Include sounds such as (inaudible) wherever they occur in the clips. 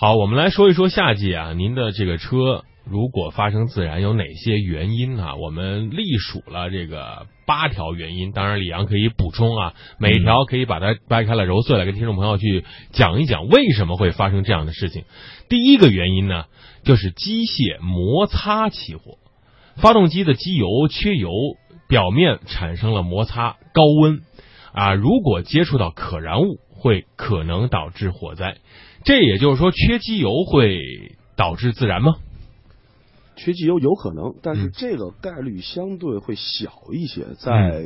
好，我们来说一说夏季啊，您的这个车如果发生自燃有哪些原因呢？我们隶属了这个八条原因，当然李阳可以补充啊，每条可以把它掰开了揉碎了，跟听众朋友去讲一讲为什么会发生这样的事情。第一个原因呢，就是机械摩擦起火，发动机的机油缺油，表面产生了摩擦，高温啊，如果接触到可燃物，会可能导致火灾。这也就是说，缺机油会导致自燃吗？缺机油有可能，但是嗯这个概率相对会小一些，在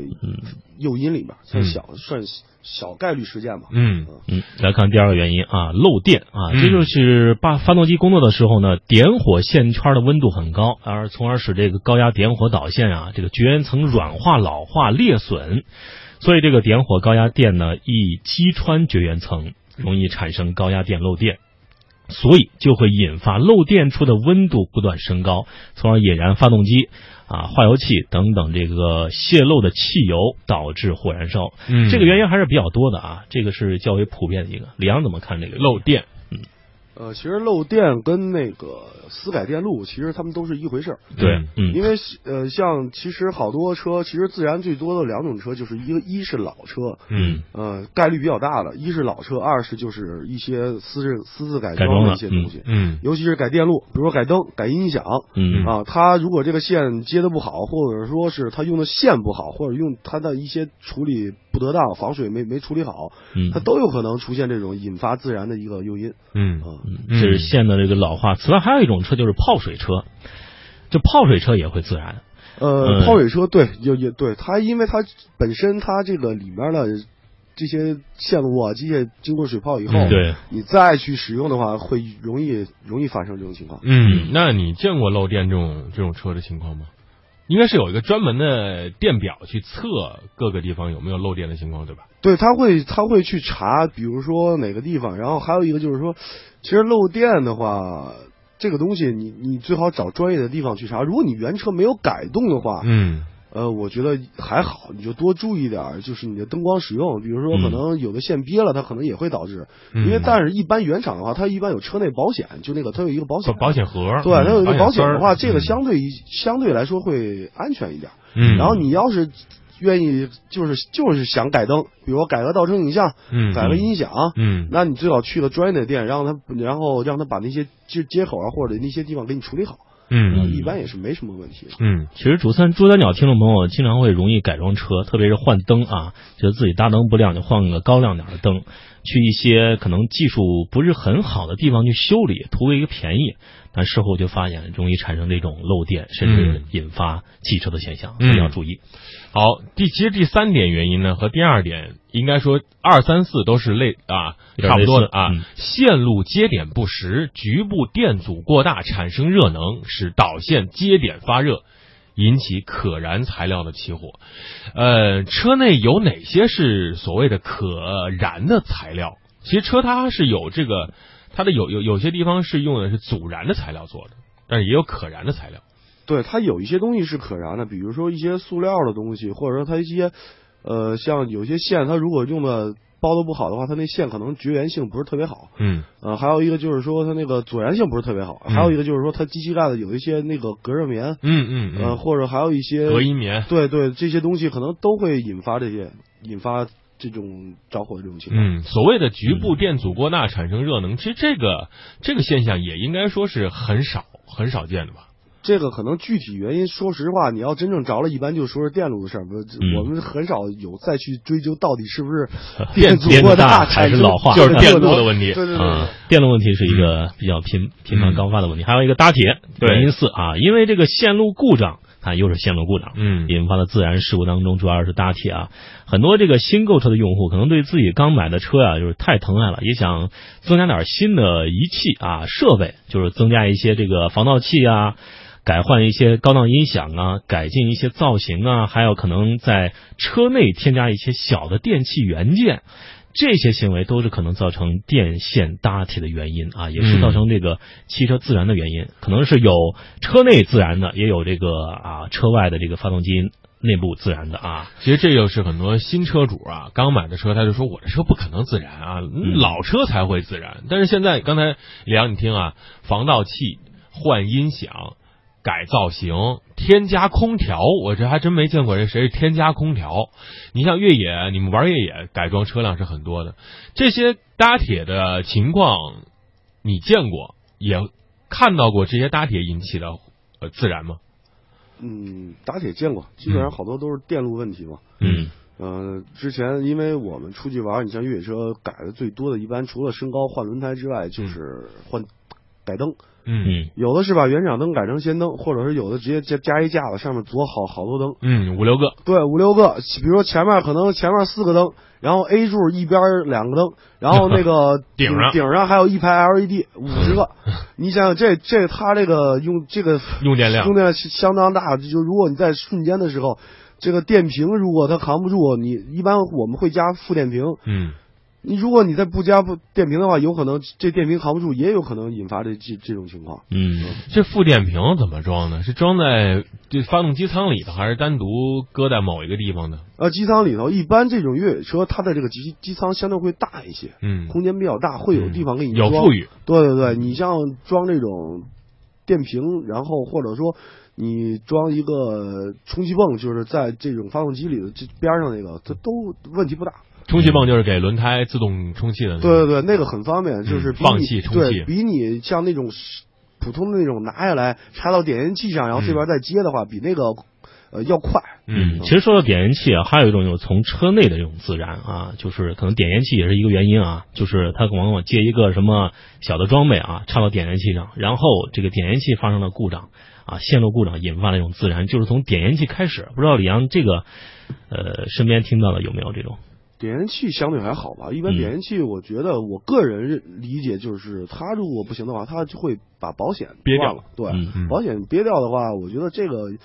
诱因里面算小算小概率事件吧。嗯嗯，来看第二个原因啊，漏电啊，嗯这就是把发动机工作的时候呢，点火线圈的温度很高，而从而使这个高压点火导线啊，这个绝缘层软化、老化、裂损，所以这个点火高压电呢，易击穿绝缘层，容易产生高压电漏电。所以就会引发漏电处的温度不断升高，从而引燃发动机啊、化油器等等这个泄漏的汽油，导致火燃烧。嗯这个原因还是比较多的啊，这个是较为普遍的一个。李阳怎么看这个漏电？呃，其实漏电跟那个私改电路，其实他们都是一回事儿。对因为呃，像其实好多车，其实自燃最多的两种车，就是一个一是老车，嗯呃，概率比较大的，一是老车，二是就是一些私自私自改改装的装的一些东西，嗯尤其是改电路，比如说改灯、改音响，嗯啊，它如果这个线接的不好，或者说是它用的线不好，或者用它的一些处理不得当，防水没没处理好，嗯它都有可能出现这种引发自燃的一个诱因嗯啊。嗯这是线的这个老化。此外，还有一种车就是泡水车，就泡水车也会自燃。呃，嗯泡水车对，也也对它，因为它本身它这个里面的这些线路啊、机械经过水泡以后，嗯对，你再去使用的话，会容易容易发生这种情况。嗯，那你见过漏电这种这种车的情况吗？应该是有一个专门的电表去测各个地方有没有漏电的情况，对吧？对，他会他会去查，比如说哪个地方，然后还有一个就是说，其实漏电的话，这个东西你你最好找专业的地方去查。如果你原车没有改动的话，嗯呃，我觉得还好，你就多注意点儿，就是你的灯光使用，比如说嗯可能有的线憋了，它可能也会导致。嗯。因为但是一般原厂的话，它一般有车内保险，就那个它有一个保险。保保险盒，对，它有一个保险的话，嗯这个相对于相对来说会安全一点。嗯，然后你要是愿意就是就是想改灯，比如说改个倒车影像，嗯。改个音响，嗯。那你最好去个专业的店，让他然后让他把那些接接口啊或者那些地方给你处理好，嗯一般也是没什么问题。嗯其实主三珠三角听众朋友经常会容易改装车，特别是换灯啊，觉得自己大灯不亮，就换个高亮点的灯，去一些可能技术不是很好的地方去修理，图个一个便宜，但事后就发现容易产生这种漏电，甚至嗯引发汽车的现象，嗯所以要注意。好，第其实第三点原因呢，和第二点应该说二三四都是类啊差不多的啊。嗯线路接点不实，局部电阻过大，产生热能，使导线接点发热，引起可燃材料的起火。呃，车内有哪些是所谓的可燃的材料？其实车它是有这个，它的有有有些地方是用的是阻燃的材料做的，但是也有可燃的材料。对，它有一些东西是可燃的，比如说一些塑料的东西，或者说它一些呃像有些线，它如果用的包的不好的话，它那线可能绝缘性不是特别好。嗯呃，还有一个就是说它那个阻燃性不是特别好，嗯还有一个就是说它机器盖子有一些那个隔热棉，嗯嗯呃，嗯，或者还有一些隔音棉。对对，这些东西可能都会引发这些引发这种着火的这种情况。嗯，所谓的局部电阻过大产生热能，其实这个这个现象也应该说是很少很少见的吧？这个可能具体原因，说实话，你要真正着了，一般就说是电路的事儿。我们很少有再去追究到底是不是 (laughs) 电阻过大还是老化就是电路的问题对对对啊，电路问题是一个比较频频繁高发的问题，还有一个搭铁原因四啊，因为这个线路故障，啊又是线路故障，嗯引发的自燃事故当中，主要是搭铁啊。很多这个新购车的用户可能对自己刚买的车啊，就是太疼爱了，也想增加点新的仪器啊设备，就是增加一些这个防盗器啊。改换一些高档音响啊，改进一些造型啊，还有可能在车内添加一些小的电器元件，这些行为都是可能造成电线搭铁的原因啊，也是造成这个汽车自燃的原因。可能是有车内自燃的，也有这个啊车外的这个发动机内部自燃的啊。其实这就是很多新车主啊，刚买的车他就说我这车不可能自燃啊，嗯老车才会自燃。但是现在刚才李阳你听啊，防盗器、换音响、改造型、添加空调，我这还真没见过这谁是添加空调。你像越野，你们玩越野改装车辆是很多的，这些搭铁的情况你见过，也看到过这些搭铁引起的呃自燃吗？嗯，搭铁见过，基本上好多都是电路问题嘛。嗯呃，之前因为我们出去玩，你像越野车改的最多的，一般除了升高换轮胎之外，就是换改灯。嗯嗯有的是把原厂灯改成氙灯，或者是有的直接加加一架子，上面左好好多灯。嗯，五六个。对，五六个，比如说前面可能前面四个灯，然后 A 柱一边两个灯，然后那个 (laughs) 顶上顶上还有一排 LED，五十个。你想想这这它这个用这个用电量用电量相当大，就如果你在瞬间的时候，这个电瓶如果它扛不住，你一般我们会加负电瓶。嗯，你如果你再不加不电瓶的话，有可能这电瓶扛不住，也有可能引发这这这种情况。嗯这副电瓶怎么装呢？是装在这发动机舱里头，还是单独搁在某一个地方呢？呃，机舱里头一般这种越野车，它的这个机机舱相对会大一些，嗯，空间比较大，会有地方给你装。有富裕。对对对，你像装这种电瓶，然后或者说你装一个充气泵，就是在这种发动机里的这边上那个，它都问题不大。充气泵就是给轮胎自动充气的。对对对，那个很方便，就是嗯放气充气比你像那种普通的那种拿下来插到点烟器上，然后这边再接的话，比那个呃要快。嗯其实说到点烟器啊，还有一种就是从车内的这种自燃啊，就是可能点烟器也是一个原因啊，就是它往往接一个什么小的装备啊，插到点烟器上，然后这个点烟器发生了故障啊，线路故障引发了一种自燃，就是从点烟器开始。不知道李阳这个呃身边听到的有没有这种？点烟器相对还好吧，一般嗯点烟器，我觉得我个人理解就是，它如果不行的话，它就会把保险憋掉了。对，嗯嗯保险憋掉的话，我觉得这个就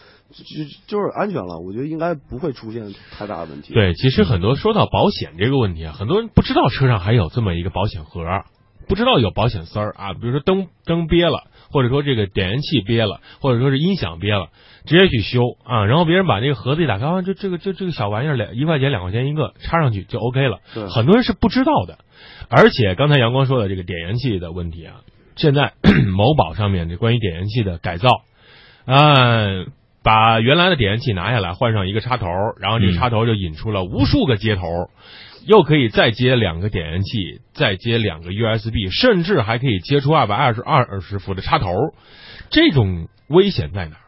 就就是安全了，我觉得应该不会出现太大的问题。，对，其实很多说到保险这个问题啊，很多人不知道车上还有这么一个保险盒，不知道有保险丝儿啊，比如说灯灯憋了，或者说这个点烟器憋了，或者说是音响憋了，直接去修啊，然后别人把这个盒子一打开，啊，就这个就这个小玩意儿两一块钱两块钱一个，插上去就 OK 了。很多人是不知道的，而且刚才阳光说的这个点烟器的问题啊，现在某宝上面这关于点烟器的改造，啊，把原来的点烟器拿下来，换上一个插头，然后这插头就引出了无数个接头，又可以再接两个点烟器，再接两个 USB，甚至还可以接出二百二十二十伏的插头，这种危险在哪儿？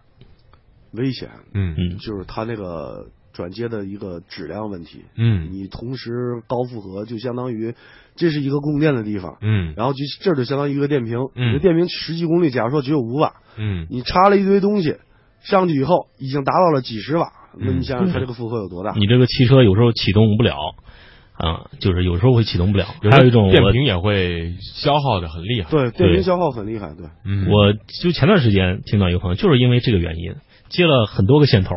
危险嗯。嗯。就是它那个转接的一个质量问题。嗯。你同时高负荷，就相当于这是一个供电的地方，嗯。然后就这就相当于一个电瓶，嗯。你的电瓶实际功率假如说只有五瓦，嗯，你插了一堆东西上去以后，已经达到了几十瓦，那嗯你想想它这个负荷有多大？你这个汽车有时候启动不了啊，就是有时候会启动不了。有还有一种我电瓶也会消耗的很厉害。对，电瓶消耗很厉害，对。嗯，我就前段时间听到一个朋友，就是因为这个原因接了很多个线头，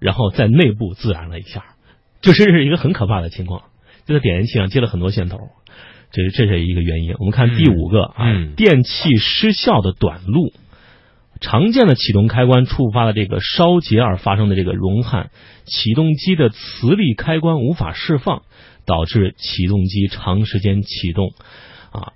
然后在内部自燃了一下，这真是一个很可怕的情况。就在点烟器上接了很多线头，这是这是一个原因。我们看第五个啊，嗯电器失效的短路。常见的启动开关触发了这个烧结而发生的这个熔焊，启动机的磁力开关无法释放，导致启动机长时间启动，啊，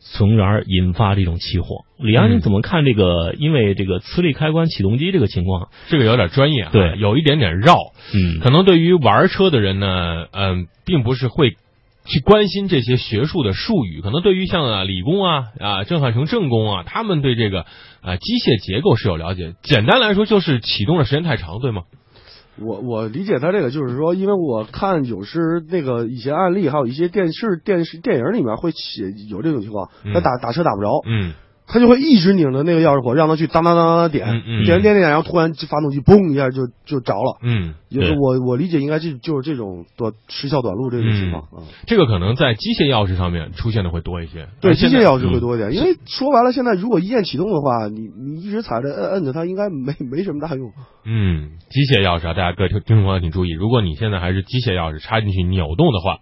从而引发这种起火。李阳，嗯你怎么看这个？因为这个磁力开关启动机这个情况，这个有点专业啊，对有一点点绕。嗯可能对于玩车的人呢，嗯、并不是会去关心这些学术的术语。可能对于像啊理工啊啊郑汉成正工啊，他们对这个啊机械结构是有了解。简单来说，就是启动的时间太长，对吗？我我理解他这个就是说，因为我看有时那个一些案例，还有一些电视、电视、电影里面会写有这种情况，嗯他打打车打不着，嗯他就会一直拧着那个钥匙火，让他去当当当当当点，嗯嗯点点点，然后突然发动机嘣一下就就着了。嗯，对也是我我理解应该这就是这种短时效短路这种情况啊。这个可能在机械钥匙上面出现的会多一些。对，机械钥匙会多一点，因为说白了，现在如果一键启动的话，你你一直踩着摁摁着它，应该没没什么大用。嗯，机械钥匙啊，大家各位听听众朋友请注意，如果你现在还是机械钥匙插进去扭动的话，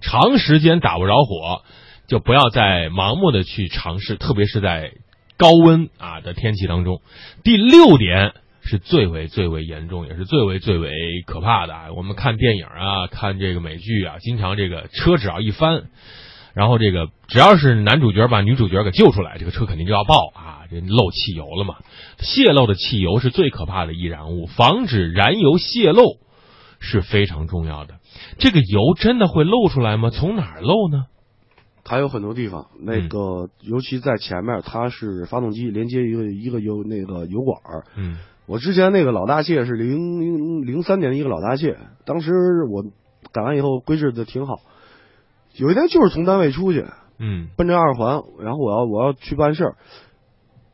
长时间打不着火，就不要再盲目的去尝试，特别是在高温啊的天气当中。第六点是最为最为严重，也是最为最为可怕的啊。我们看电影啊，看这个美剧啊，经常这个车只要一翻，然后这个只要是男主角把女主角给救出来，这个车肯定就要爆啊，这漏汽油了嘛。泄漏的汽油是最可怕的易燃物，防止燃油泄漏是非常重要的。这个油真的会漏出来吗？从哪儿漏呢？它有很多地方，那个、尤其在前面，它是发动机连接一个一个油那个油管儿。嗯。我之前那个老大谢是零零零三年的一个老大谢，当时我改完以后规制的挺好。有一天就是从单位出去，嗯。奔着二环，然后我要我要去办事儿，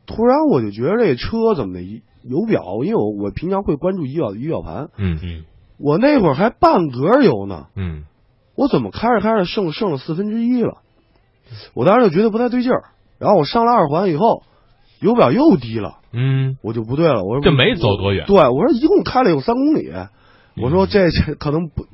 突然我就觉得这车怎么的油表，因为我我平常会关注仪表仪表盘，嗯。嗯我那会儿还半格油呢，嗯。我怎么开着开着剩剩了四分之一了？我当时就觉得不太对劲儿，然后我上了二环以后，油表又低了，嗯，我就不对了，我说这没走多远对，我说一共开了有三公里，我说这这可能不，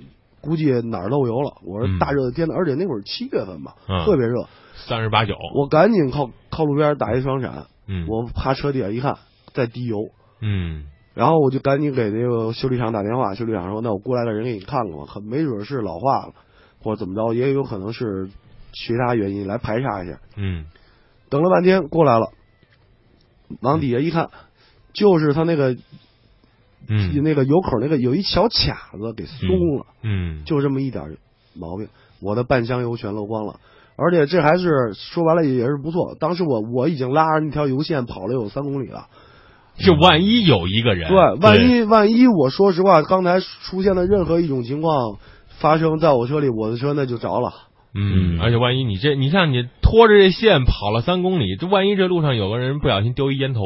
估计哪儿漏油了。我说嗯大热的天的，而且那会儿七月份吧，啊特别热，三十八九，我赶紧靠靠路边打一双闪，嗯我趴车底下一看，在滴油。嗯然后我就赶紧给那个修理厂打电话，修理厂说：“那我过来的人给你看看吧，可没准是老化了，或者怎么着，也有可能是其他原因来排查一下。嗯”等了半天过来了，往底下一看，就是他那个嗯。那个油口那个有一小卡子给松了，嗯，就这么一点毛病，我的半箱油全漏光了。而且这还是说白了也是不错，当时我我已经拉着那条油线跑了有三公里了。就万一有一个人，对，万一万一我说实话，刚才出现的任何一种情况发生在我车里，我的车那就着了。嗯，嗯而且万一你这，你像你拖着这线跑了三公里，这万一这路上有个人不小心丢一烟头，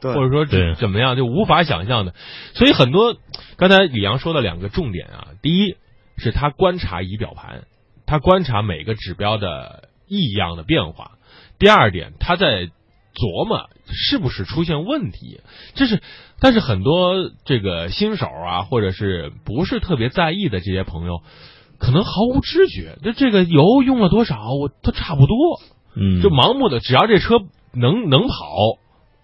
对，或者说对怎么样，就无法想象的。所以很多刚才李阳说的两个重点啊，第一是他观察仪表盘，他观察每个指标的异样的变化；第二点，他在琢磨是不是出现问题。这是，但是很多这个新手啊，或者是不是特别在意的这些朋友，可能毫无知觉，这这个油用了多少，我都差不多。嗯，就盲目的，只要这车能能跑，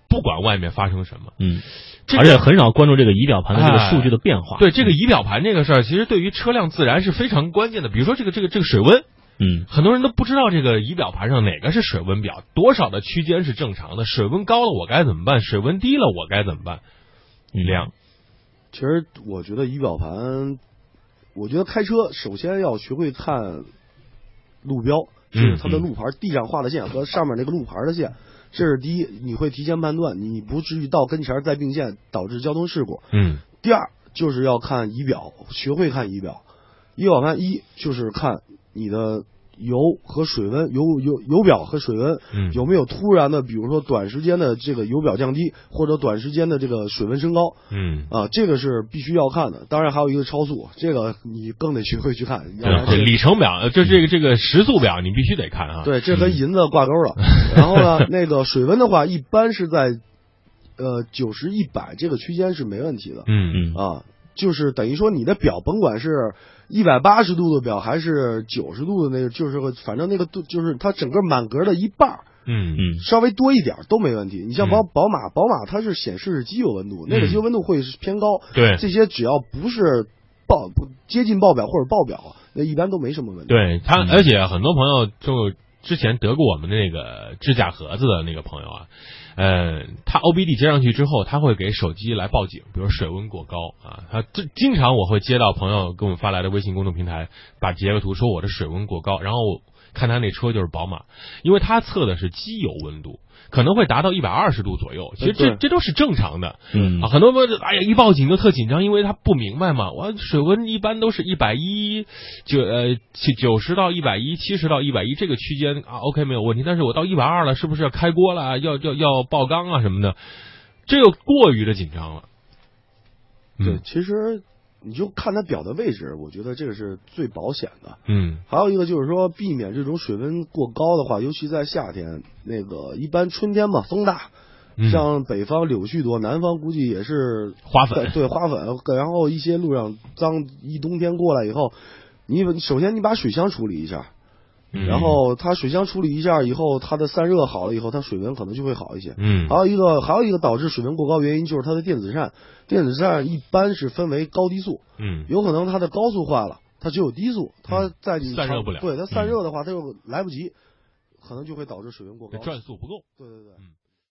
不管外面发生什么，嗯，这个而且很少关注这个仪表盘的这个哎数据的变化。对这个仪表盘这个事儿，其实对于车辆自燃是非常关键的。比如说这个这个这个水温，嗯很多人都不知道这个仪表盘上哪个是水温表，多少的区间是正常的，水温高了我该怎么办？水温低了我该怎么办？嗯亮，其实我觉得仪表盘，我觉得开车首先要学会看路标，就是它的路牌地上画的线和上面那个路牌的线。这是第一，你会提前判断，你不至于到跟前儿再并线导致交通事故。嗯第二就是要看仪表，学会看仪表。仪表盘一就是看你的油和水温，油油油表和水温嗯，有没有突然的，比如说短时间的这个油表降低，或者短时间的这个水温升高嗯，啊，这个是必须要看的。当然还有一个超速，这个你更得学会去看，对，这里程表，呃就这个这个时速表，你必须得看啊。对，这跟银子挂钩了。(laughs) 然后呢，那个水温的话，一般是在呃九十一百这个区间是没问题的。嗯嗯啊，就是等于说你的表甭管是一百八十度的表还是九十度的那个，就是个反正那个度就是它整个满格的一半儿嗯嗯。稍微多一点都没问题。你像宝嗯。宝马，宝马它是显示是机油温度，那个嗯。机油温度会是偏高，对。这些只要不是爆不接近爆表或者爆表，那一般都没什么问题。对他，嗯。而且很多朋友就之前得过我们的那个支架盒子的那个朋友啊，呃，他 OBD 接上去之后，他会给手机来报警，比如水温过高啊，他经常我会接到朋友给我们发来的微信公众平台，把截个图说我的水温过高，然后看他那车就是宝马，因为他测的是机油温度，可能会达到一百二十度左右，其实这这都是正常的。嗯啊，很多朋友哎呀一报警就特紧张，因为他不明白嘛。我水温一般都是一百一九呃九十到一百一，七十到一百一这个区间啊，OK 没有问题。但是我到一百二了，是不是要开锅了？要要要爆缸啊什么的？这个过于的紧张了。对，嗯其实你就看它表的位置，我觉得这个是最保险的。嗯。还有一个就是说，避免这种水温过高的话，尤其在夏天，那个一般春天嘛，风大，嗯，像北方柳絮多，南方估计也是花粉。对花粉，然后一些路上脏，一冬天过来以后，你首先你把水箱处理一下，嗯。然后它水箱处理一下以后，它的散热好了以后，它水温可能就会好一些。嗯。还有一个还有一个导致水温过高原因就是它的电子扇，电子扇一般是分为高低速，嗯。有可能它的高速坏了，它只有低速，它嗯在你散热不了。对它散热的话，它又来不及，可能就会导致水温过高。转速不够。对对对。嗯